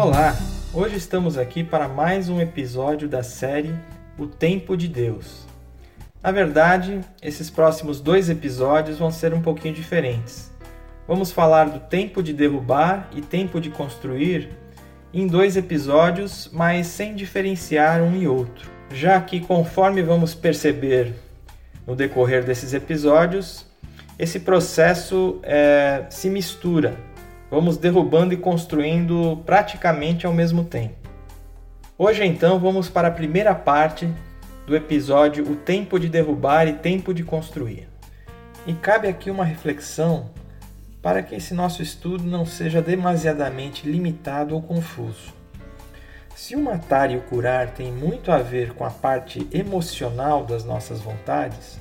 Olá! Hoje estamos aqui para mais um episódio da série O Tempo de Deus. Na verdade, esses próximos dois episódios vão ser um pouquinho diferentes. Vamos falar do tempo de derrubar e tempo de construir em dois episódios, mas sem diferenciar um e outro. Já que, conforme vamos perceber no decorrer desses episódios, esse processo é, se mistura. Vamos derrubando e construindo praticamente ao mesmo tempo. Hoje, então, vamos para a primeira parte do episódio O Tempo de Derrubar e Tempo de Construir. E cabe aqui uma reflexão para que esse nosso estudo não seja demasiadamente limitado ou confuso. Se o matar e o curar tem muito a ver com a parte emocional das nossas vontades,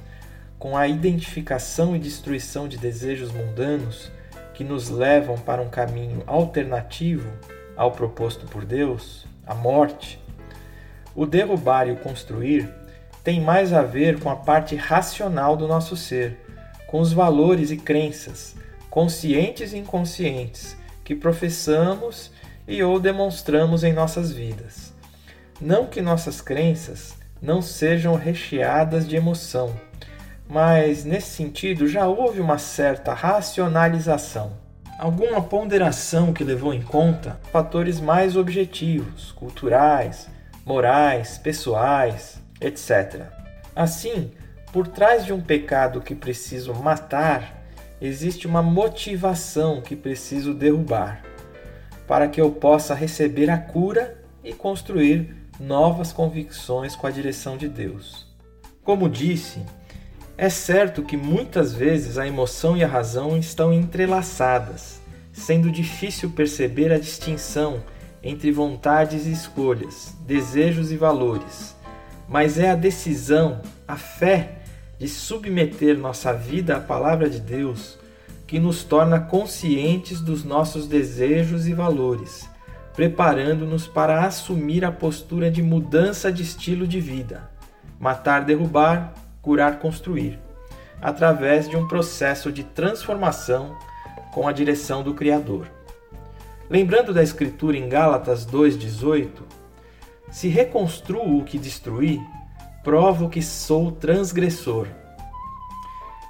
com a identificação e destruição de desejos mundanos que nos levam para um caminho alternativo ao proposto por Deus, a morte, o derrubar e o construir tem mais a ver com a parte racional do nosso ser, com os valores e crenças, conscientes e inconscientes, que professamos e ou demonstramos em nossas vidas. Não que nossas crenças não sejam recheadas de emoção, mas nesse sentido já houve uma certa racionalização. Alguma ponderação que levou em conta fatores mais objetivos, culturais, morais, pessoais, etc. Assim, por trás de um pecado que preciso matar, existe uma motivação que preciso derrubar, para que eu possa receber a cura e construir novas convicções com a direção de Deus. Como disse, é certo que muitas vezes a emoção e a razão estão entrelaçadas, sendo difícil perceber a distinção entre vontades e escolhas, desejos e valores. Mas é a decisão, a fé de submeter nossa vida à palavra de Deus que nos torna conscientes dos nossos desejos e valores, preparando-nos para assumir a postura de mudança de estilo de vida, matar, derrubar, curar, construir, através de um processo de transformação com a direção do Criador. Lembrando da Escritura em Gálatas 2,18, se reconstruo o que destruí, provo que sou transgressor.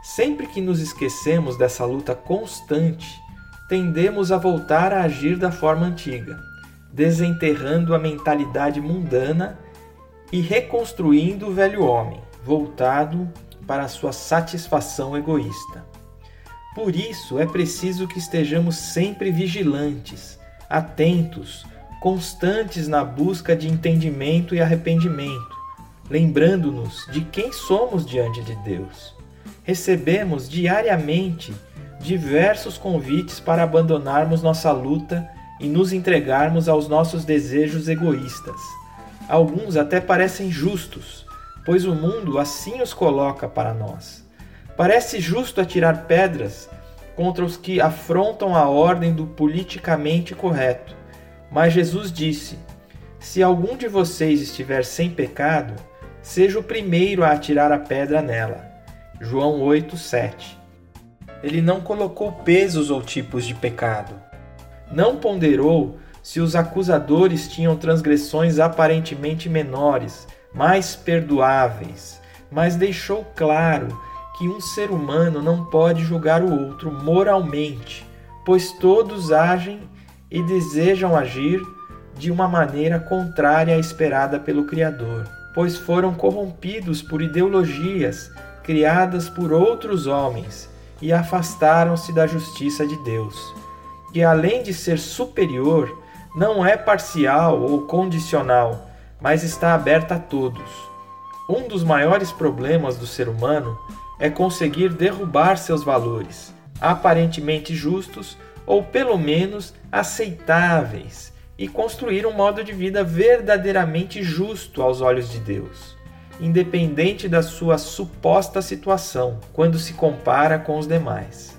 Sempre que nos esquecemos dessa luta constante, tendemos a voltar a agir da forma antiga, desenterrando a mentalidade mundana e reconstruindo o velho homem, voltado para sua satisfação egoísta. Por isso é preciso que estejamos sempre vigilantes, atentos, constantes na busca de entendimento e arrependimento, lembrando-nos de quem somos diante de Deus. Recebemos diariamente diversos convites para abandonarmos nossa luta e nos entregarmos aos nossos desejos egoístas. Alguns até parecem justos, pois o mundo assim os coloca para nós. Parece justo atirar pedras contra os que afrontam a ordem do politicamente correto. Mas Jesus disse: Se algum de vocês estiver sem pecado, seja o primeiro a atirar a pedra nela. João 8, 7. Ele não colocou pesos ou tipos de pecado. Não ponderou se os acusadores tinham transgressões aparentemente menores, mais perdoáveis, mas deixou claro que um ser humano não pode julgar o outro moralmente, pois todos agem e desejam agir de uma maneira contrária à esperada pelo Criador pois foram corrompidos por ideologias criadas por outros homens e afastaram-se da justiça de Deus, que além de ser superior, não é parcial ou condicional, mas está aberta a todos. Um dos maiores problemas do ser humano é conseguir derrubar seus valores, aparentemente justos ou pelo menos aceitáveis, e construir um modo de vida verdadeiramente justo aos olhos de Deus, independente da sua suposta situação quando se compara com os demais.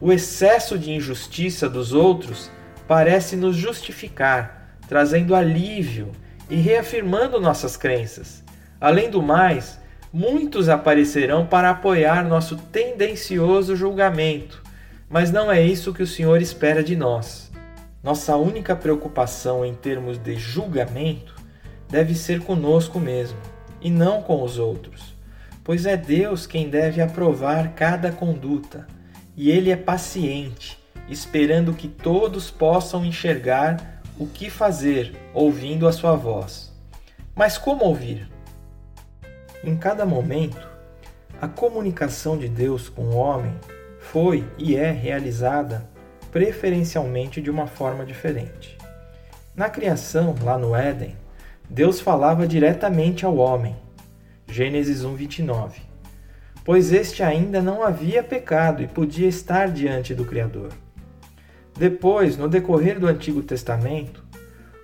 O excesso de injustiça dos outros parece nos justificar, trazendo alívio e reafirmando nossas crenças. Além do mais, muitos aparecerão para apoiar nosso tendencioso julgamento, mas não é isso que o Senhor espera de nós. nossa única preocupação em termos de julgamento deve ser conosco mesmo e não com os outros, pois é Deus quem deve aprovar cada conduta e Ele é paciente, esperando que todos possam enxergar o que fazer ouvindo a sua voz. Mas como ouvir? Em cada momento, a comunicação de Deus com o homem foi e é realizada preferencialmente de uma forma diferente. Na criação, lá no Éden, Deus falava diretamente ao homem. Gênesis 1:29. Pois este ainda não havia pecado e podia estar diante do Criador. Depois, no decorrer do Antigo Testamento,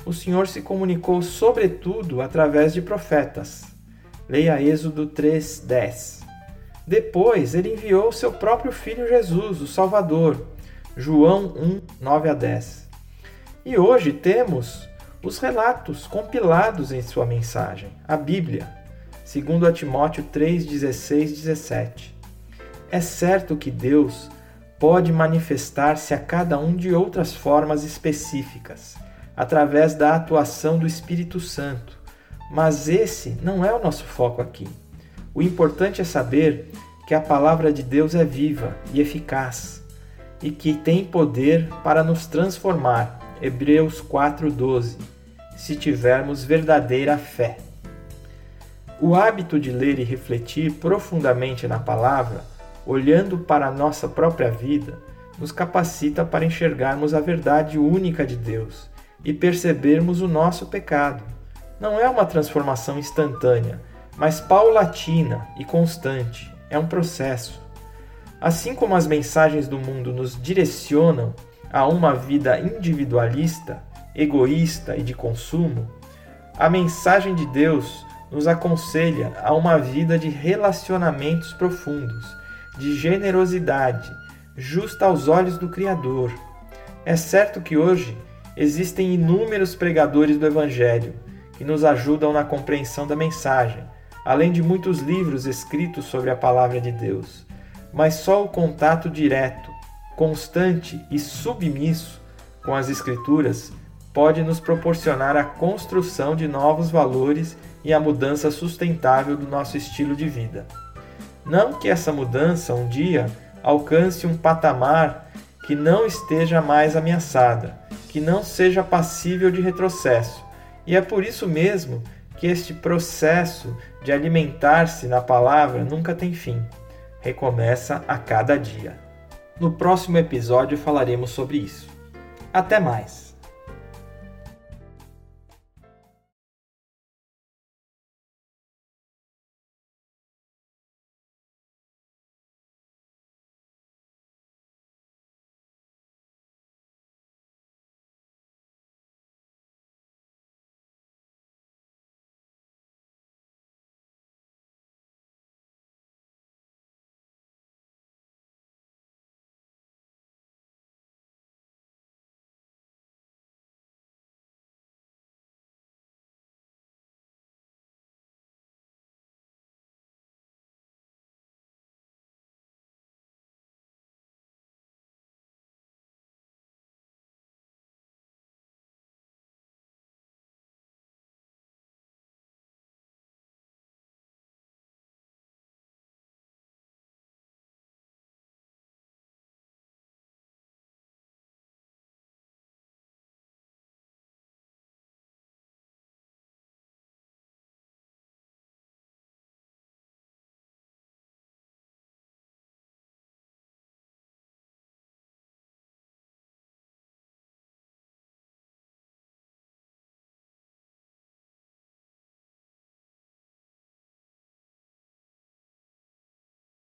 o Senhor se comunicou sobretudo através de profetas. Leia Êxodo 3:10. Depois, ele enviou seu próprio filho Jesus, o Salvador, João 1, 9 a 10. E hoje temos os relatos compilados em sua mensagem, a Bíblia, segundo a Timóteo 3, 16, 17. É certo que Deus pode manifestar-se a cada um de outras formas específicas, através da atuação do Espírito Santo, mas esse não é o nosso foco aqui. O importante é saber que a palavra de Deus é viva e eficaz e que tem poder para nos transformar. Hebreus 4:12. Se tivermos verdadeira fé. O hábito de ler e refletir profundamente na palavra, olhando para a nossa própria vida, nos capacita para enxergarmos a verdade única de Deus e percebermos o nosso pecado. Não é uma transformação instantânea, mas paulatina e constante. É um processo. Assim como as mensagens do mundo nos direcionam a uma vida individualista, egoísta e de consumo, a mensagem de Deus nos aconselha a uma vida de relacionamentos profundos, de generosidade, justa aos olhos do Criador. É certo que hoje existem inúmeros pregadores do Evangelho que nos ajudam na compreensão da mensagem, além de muitos livros escritos sobre a palavra de Deus mas só o contato direto, constante e submisso com as Escrituras pode nos proporcionar a construção de novos valores e a mudança sustentável do nosso estilo de vida. Não que essa mudança um dia alcance um patamar que não esteja mais ameaçada, que não seja passível de retrocesso. E é por isso mesmo que este processo de alimentar-se na palavra nunca tem fim recomeça a cada dia. No próximo episódio falaremos sobre isso. Até mais!